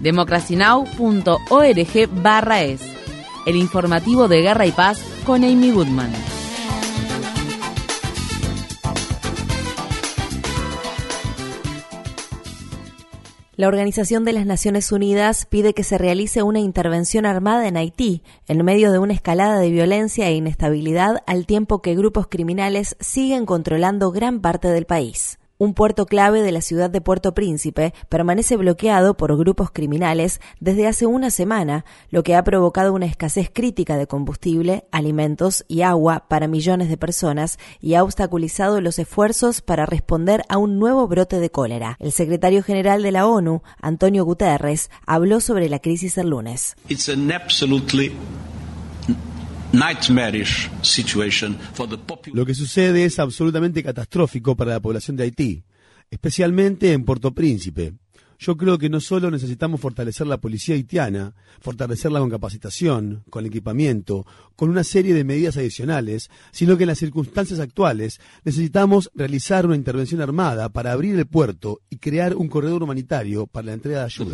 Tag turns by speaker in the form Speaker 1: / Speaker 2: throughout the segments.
Speaker 1: democracynow.org barra es, el informativo de Guerra y Paz con Amy Goodman. La Organización de las Naciones Unidas pide que se realice una intervención armada en Haití en medio de una escalada de violencia e inestabilidad al tiempo que grupos criminales siguen controlando gran parte del país. Un puerto clave de la ciudad de Puerto Príncipe permanece bloqueado por grupos criminales desde hace una semana, lo que ha provocado una escasez crítica de combustible, alimentos y agua para millones de personas y ha obstaculizado los esfuerzos para responder a un nuevo brote de cólera. El secretario general de la ONU, Antonio Guterres, habló sobre la crisis el lunes.
Speaker 2: Lo que sucede es absolutamente catastrófico para la población de Haití, especialmente en Puerto Príncipe. Yo creo que no solo necesitamos fortalecer la policía haitiana, fortalecerla con capacitación, con equipamiento, con una serie de medidas adicionales, sino que en las circunstancias actuales necesitamos realizar una intervención armada para abrir el puerto y crear un corredor humanitario para la entrega de ayuda.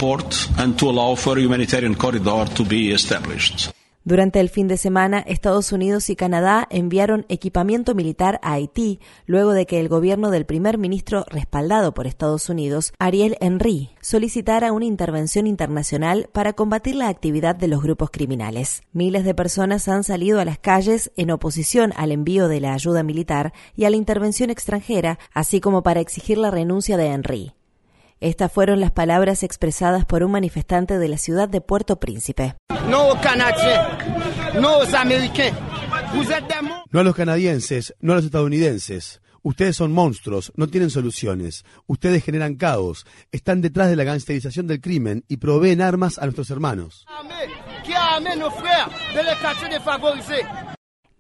Speaker 1: Durante el fin de semana, Estados Unidos y Canadá enviaron equipamiento militar a Haití luego de que el gobierno del primer ministro respaldado por Estados Unidos, Ariel Henry, solicitara una intervención internacional para combatir la actividad de los grupos criminales. Miles de personas han salido a las calles en oposición al envío de la ayuda militar y a la intervención extranjera, así como para exigir la renuncia de Henry. Estas fueron las palabras expresadas por un manifestante de la ciudad de Puerto Príncipe.
Speaker 3: No
Speaker 2: No a los canadienses, no a los estadounidenses. Ustedes son monstruos, no tienen soluciones. Ustedes generan caos, están detrás de la gangsterización del crimen y proveen armas a nuestros hermanos.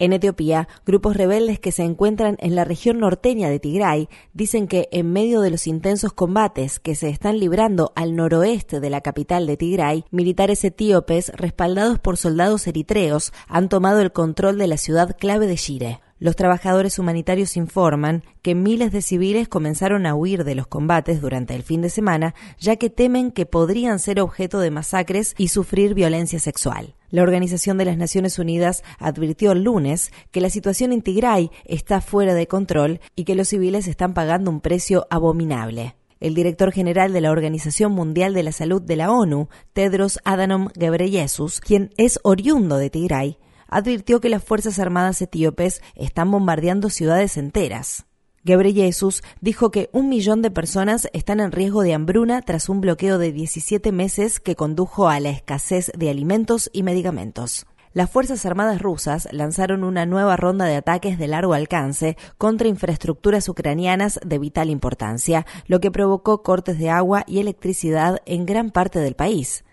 Speaker 1: En Etiopía, grupos rebeldes que se encuentran en la región norteña de Tigray dicen que en medio de los intensos combates que se están librando al noroeste de la capital de Tigray, militares etíopes respaldados por soldados eritreos han tomado el control de la ciudad clave de Shire. Los trabajadores humanitarios informan que miles de civiles comenzaron a huir de los combates durante el fin de semana, ya que temen que podrían ser objeto de masacres y sufrir violencia sexual. La Organización de las Naciones Unidas advirtió el lunes que la situación en Tigray está fuera de control y que los civiles están pagando un precio abominable. El director general de la Organización Mundial de la Salud de la ONU, Tedros Adhanom Ghebreyesus, quien es oriundo de Tigray, advirtió que las Fuerzas Armadas etíopes están bombardeando ciudades enteras. Ghebreyesus dijo que un millón de personas están en riesgo de hambruna tras un bloqueo de 17 meses que condujo a la escasez de alimentos y medicamentos. Las Fuerzas Armadas rusas lanzaron una nueva ronda de ataques de largo alcance contra infraestructuras ucranianas de vital importancia, lo que provocó cortes de agua y electricidad en gran parte del país.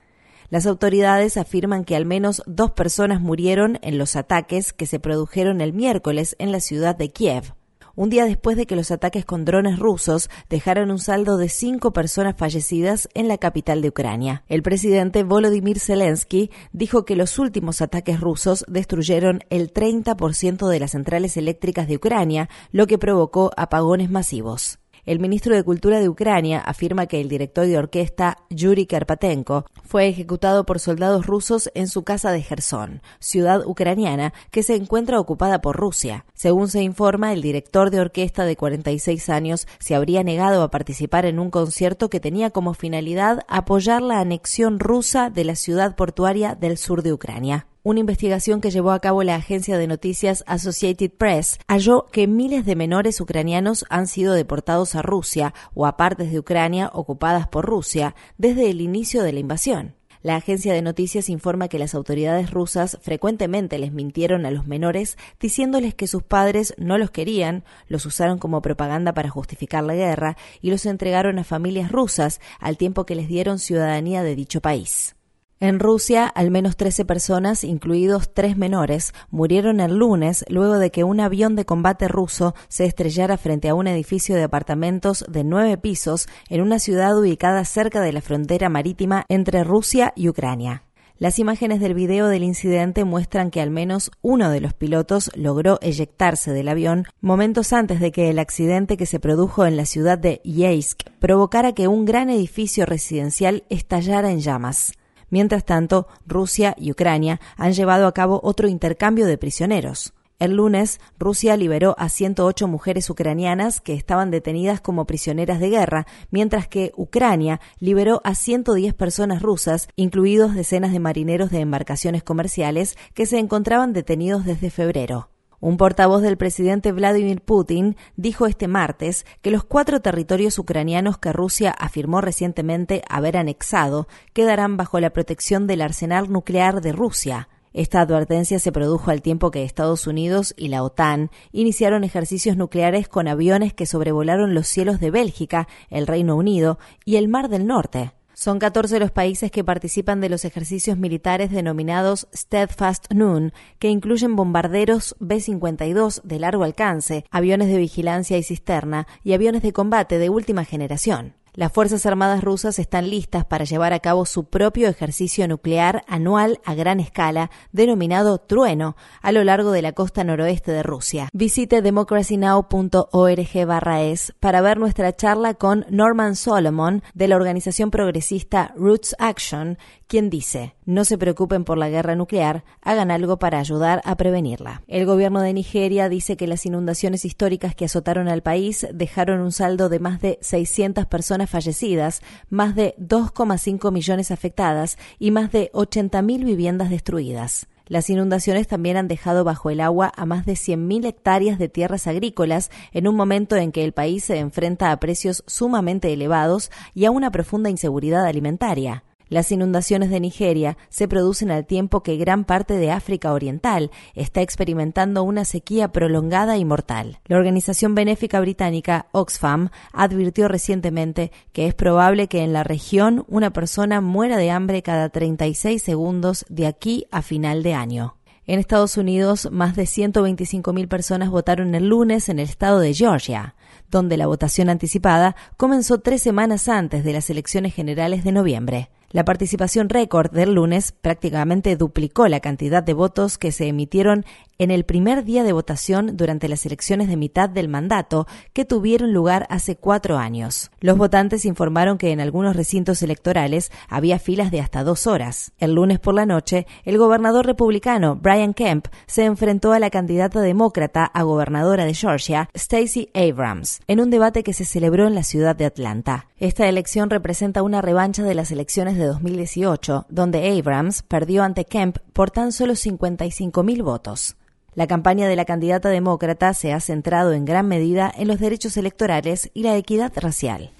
Speaker 1: Las autoridades afirman que al menos dos personas murieron en los ataques que se produjeron el miércoles en la ciudad de Kiev un día después de que los ataques con drones rusos dejaron un saldo de cinco personas fallecidas en la capital de Ucrania. El presidente Volodymyr Zelensky dijo que los últimos ataques rusos destruyeron el 30% de las centrales eléctricas de Ucrania, lo que provocó apagones masivos. El ministro de Cultura de Ucrania afirma que el director de orquesta Yuri Karpatenko fue ejecutado por soldados rusos en su casa de Gerson, ciudad ucraniana que se encuentra ocupada por Rusia. Según se informa, el director de orquesta de 46 años se habría negado a participar en un concierto que tenía como finalidad apoyar la anexión rusa de la ciudad portuaria del sur de Ucrania. Una investigación que llevó a cabo la agencia de noticias Associated Press halló que miles de menores ucranianos han sido deportados a Rusia o a partes de Ucrania ocupadas por Rusia desde el inicio de la invasión. La agencia de noticias informa que las autoridades rusas frecuentemente les mintieron a los menores diciéndoles que sus padres no los querían, los usaron como propaganda para justificar la guerra y los entregaron a familias rusas al tiempo que les dieron ciudadanía de dicho país. En Rusia, al menos 13 personas, incluidos tres menores, murieron el lunes luego de que un avión de combate ruso se estrellara frente a un edificio de apartamentos de nueve pisos en una ciudad ubicada cerca de la frontera marítima entre Rusia y Ucrania. Las imágenes del video del incidente muestran que al menos uno de los pilotos logró eyectarse del avión momentos antes de que el accidente que se produjo en la ciudad de Yeisk provocara que un gran edificio residencial estallara en llamas. Mientras tanto, Rusia y Ucrania han llevado a cabo otro intercambio de prisioneros. El lunes, Rusia liberó a 108 mujeres ucranianas que estaban detenidas como prisioneras de guerra, mientras que Ucrania liberó a 110 personas rusas, incluidos decenas de marineros de embarcaciones comerciales que se encontraban detenidos desde febrero. Un portavoz del presidente Vladimir Putin dijo este martes que los cuatro territorios ucranianos que Rusia afirmó recientemente haber anexado quedarán bajo la protección del arsenal nuclear de Rusia. Esta advertencia se produjo al tiempo que Estados Unidos y la OTAN iniciaron ejercicios nucleares con aviones que sobrevolaron los cielos de Bélgica, el Reino Unido y el Mar del Norte. Son 14 los países que participan de los ejercicios militares denominados Steadfast Noon, que incluyen bombarderos B-52 de largo alcance, aviones de vigilancia y cisterna y aviones de combate de última generación. Las Fuerzas Armadas rusas están listas para llevar a cabo su propio ejercicio nuclear anual a gran escala, denominado Trueno, a lo largo de la costa noroeste de Rusia. Visite democracynow.org/es para ver nuestra charla con Norman Solomon de la organización progresista Roots Action, quien dice, no se preocupen por la guerra nuclear, hagan algo para ayudar a prevenirla. El gobierno de Nigeria dice que las inundaciones históricas que azotaron al país dejaron un saldo de más de 600 fallecidas, más de 2,5 millones afectadas y más de 80.000 viviendas destruidas. Las inundaciones también han dejado bajo el agua a más de 100.000 hectáreas de tierras agrícolas en un momento en que el país se enfrenta a precios sumamente elevados y a una profunda inseguridad alimentaria. Las inundaciones de Nigeria se producen al tiempo que gran parte de África Oriental está experimentando una sequía prolongada y mortal. La organización benéfica británica Oxfam advirtió recientemente que es probable que en la región una persona muera de hambre cada 36 segundos de aquí a final de año. En Estados Unidos, más de 125.000 personas votaron el lunes en el estado de Georgia, donde la votación anticipada comenzó tres semanas antes de las elecciones generales de noviembre. La participación récord del lunes prácticamente duplicó la cantidad de votos que se emitieron en el primer día de votación durante las elecciones de mitad del mandato que tuvieron lugar hace cuatro años. Los votantes informaron que en algunos recintos electorales había filas de hasta dos horas. El lunes por la noche, el gobernador republicano Brian Kemp se enfrentó a la candidata demócrata a gobernadora de Georgia, Stacey Abrams, en un debate que se celebró en la ciudad de Atlanta. Esta elección representa una revancha de las elecciones de 2018, donde Abrams perdió ante Kemp por tan solo 55.000 votos. La campaña de la candidata demócrata se ha centrado en gran medida en los derechos electorales y la equidad racial.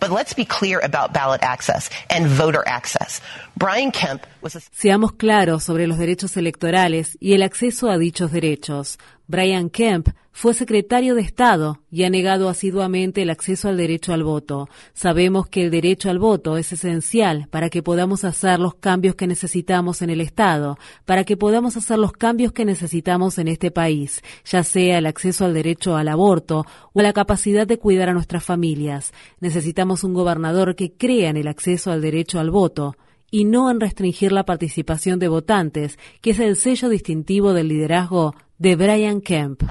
Speaker 3: Seamos claros sobre los derechos electorales y el acceso a dichos derechos. Brian Kemp fue secretario de Estado y ha negado asiduamente el acceso al derecho al voto. Sabemos que el derecho al voto es esencial para que podamos hacer los cambios que necesitamos en el Estado, para que podamos hacer los cambios que necesitamos en este país, ya sea el acceso al derecho al aborto o la capacidad de cuidar a nuestras familias. Necesitamos un gobernador que crea en el acceso al derecho al voto y no en restringir la participación de votantes, que es el sello distintivo del liderazgo de Brian Kemp.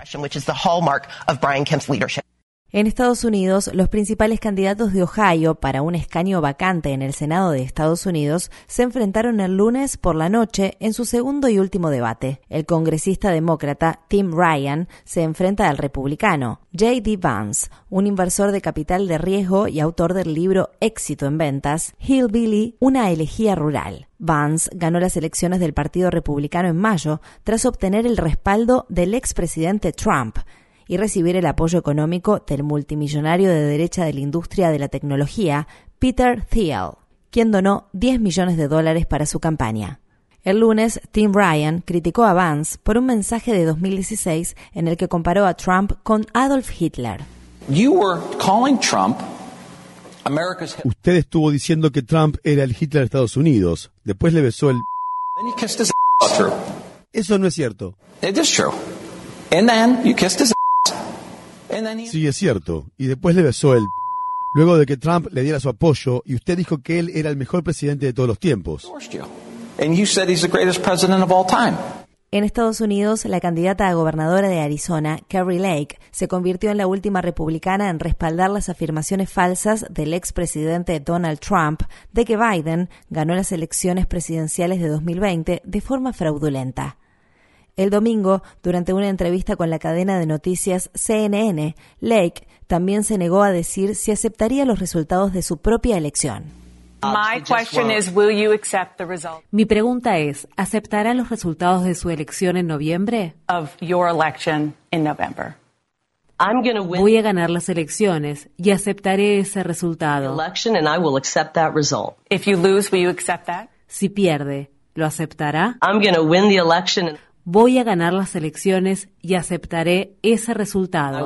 Speaker 1: En Estados Unidos, los principales candidatos de Ohio para un escaño vacante en el Senado de Estados Unidos se enfrentaron el lunes por la noche en su segundo y último debate. El congresista demócrata Tim Ryan se enfrenta al republicano J.D. Vance, un inversor de capital de riesgo y autor del libro Éxito en ventas, Hillbilly, una elegía rural. Vance ganó las elecciones del Partido Republicano en mayo tras obtener el respaldo del expresidente Trump y recibir el apoyo económico del multimillonario de derecha de la industria de la tecnología, Peter Thiel, quien donó 10 millones de dólares para su campaña. El lunes, Tim Ryan criticó a Vance por un mensaje de 2016 en el que comparó a Trump con Adolf Hitler.
Speaker 2: Usted estuvo diciendo que Trump era el Hitler de Estados Unidos. Después le besó el Eso no es cierto. Sí, es cierto. Y después le besó él. Luego de que Trump le diera su apoyo y usted dijo que él era el mejor presidente de todos los tiempos.
Speaker 1: En Estados Unidos, la candidata a gobernadora de Arizona, Carrie Lake, se convirtió en la última republicana en respaldar las afirmaciones falsas del expresidente Donald Trump de que Biden ganó las elecciones presidenciales de 2020 de forma fraudulenta. El domingo, durante una entrevista con la cadena de noticias CNN, Lake también se negó a decir si aceptaría los resultados de su propia elección.
Speaker 3: Mi pregunta es, ¿aceptará los resultados de su elección en noviembre? Voy a ganar las elecciones y aceptaré ese resultado. Si pierde, ¿lo aceptará? Voy a ganar las elecciones y aceptaré ese resultado.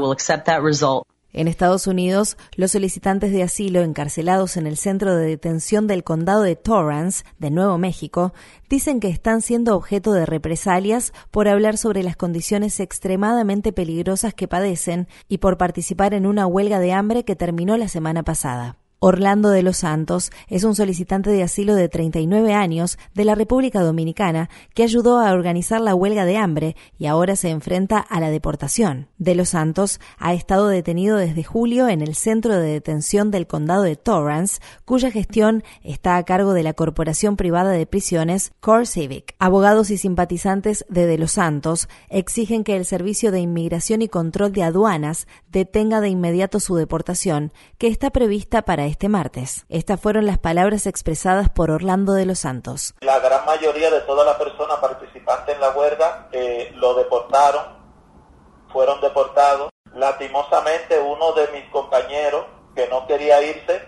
Speaker 1: En Estados Unidos, los solicitantes de asilo encarcelados en el centro de detención del condado de Torrance, de Nuevo México, dicen que están siendo objeto de represalias por hablar sobre las condiciones extremadamente peligrosas que padecen y por participar en una huelga de hambre que terminó la semana pasada. Orlando de los Santos es un solicitante de asilo de 39 años de la República Dominicana que ayudó a organizar la huelga de hambre y ahora se enfrenta a la deportación. De los Santos ha estado detenido desde julio en el centro de detención del condado de Torrance, cuya gestión está a cargo de la Corporación Privada de Prisiones Core Civic. Abogados y simpatizantes de De los Santos exigen que el Servicio de Inmigración y Control de Aduanas detenga de inmediato su deportación, que está prevista para este martes. Estas fueron las palabras expresadas por Orlando de los Santos.
Speaker 4: La gran mayoría de todas las personas participantes en la huelga eh, lo deportaron, fueron deportados. Lastimosamente uno de mis compañeros que no quería irse,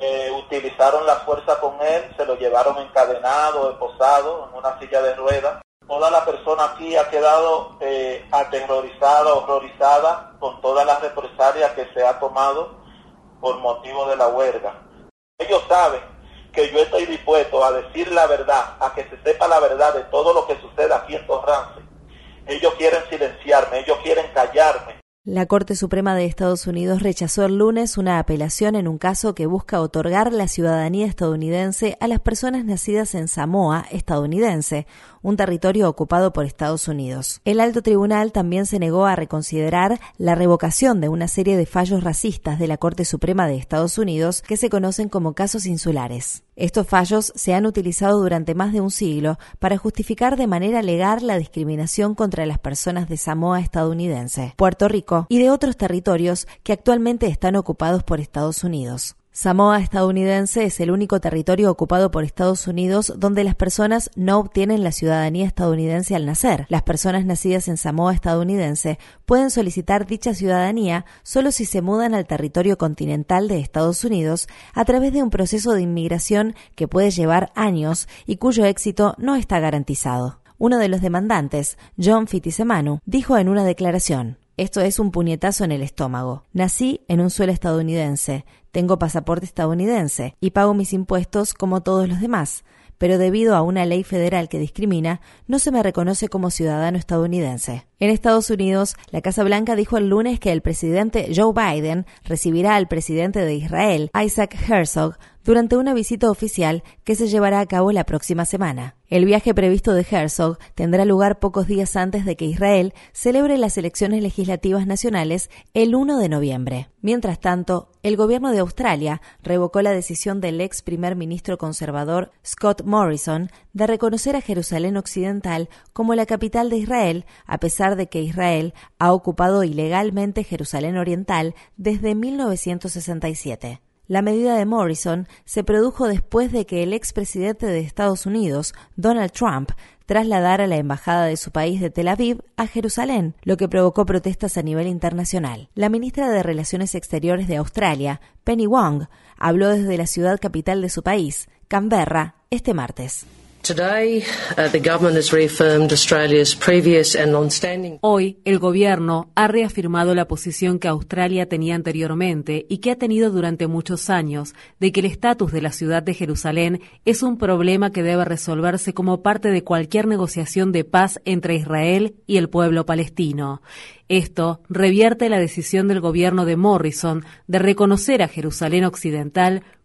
Speaker 4: eh, utilizaron la fuerza con él, se lo llevaron encadenado, esposado en una silla de ruedas. Toda la persona aquí ha quedado eh, aterrorizada, horrorizada con todas las represalias que se ha tomado por motivo de la huelga. Ellos saben que yo estoy dispuesto a decir la verdad, a que se sepa la verdad de todo lo que sucede aquí en Torrance. Ellos quieren silenciarme, ellos quieren callarme.
Speaker 1: La Corte Suprema de Estados Unidos rechazó el lunes una apelación en un caso que busca otorgar la ciudadanía estadounidense a las personas nacidas en Samoa, estadounidense, un territorio ocupado por Estados Unidos. El alto tribunal también se negó a reconsiderar la revocación de una serie de fallos racistas de la Corte Suprema de Estados Unidos que se conocen como casos insulares. Estos fallos se han utilizado durante más de un siglo para justificar de manera legal la discriminación contra las personas de Samoa estadounidense, Puerto Rico y de otros territorios que actualmente están ocupados por Estados Unidos. Samoa estadounidense es el único territorio ocupado por Estados Unidos donde las personas no obtienen la ciudadanía estadounidense al nacer. Las personas nacidas en Samoa estadounidense pueden solicitar dicha ciudadanía solo si se mudan al territorio continental de Estados Unidos a través de un proceso de inmigración que puede llevar años y cuyo éxito no está garantizado. Uno de los demandantes, John Fitisemanu, dijo en una declaración esto es un puñetazo en el estómago. Nací en un suelo estadounidense, tengo pasaporte estadounidense y pago mis impuestos como todos los demás, pero debido a una ley federal que discrimina, no se me reconoce como ciudadano estadounidense. En Estados Unidos, la Casa Blanca dijo el lunes que el presidente Joe Biden recibirá al presidente de Israel, Isaac Herzog, durante una visita oficial que se llevará a cabo la próxima semana. El viaje previsto de Herzog tendrá lugar pocos días antes de que Israel celebre las elecciones legislativas nacionales el 1 de noviembre. Mientras tanto, el gobierno de Australia revocó la decisión del ex primer ministro conservador Scott Morrison de reconocer a Jerusalén Occidental como la capital de Israel, a pesar de que Israel ha ocupado ilegalmente Jerusalén Oriental desde 1967. La medida de Morrison se produjo después de que el expresidente de Estados Unidos, Donald Trump, trasladara la embajada de su país de Tel Aviv a Jerusalén, lo que provocó protestas a nivel internacional. La ministra de Relaciones Exteriores de Australia, Penny Wong, habló desde la ciudad capital de su país, Canberra, este martes.
Speaker 3: Hoy, el gobierno ha reafirmado la posición que Australia tenía anteriormente y que ha tenido durante muchos años de que el estatus de la ciudad de Jerusalén es un problema que debe resolverse como parte de cualquier negociación de paz entre Israel y el pueblo palestino. Esto revierte la decisión del gobierno de Morrison de reconocer a Jerusalén Occidental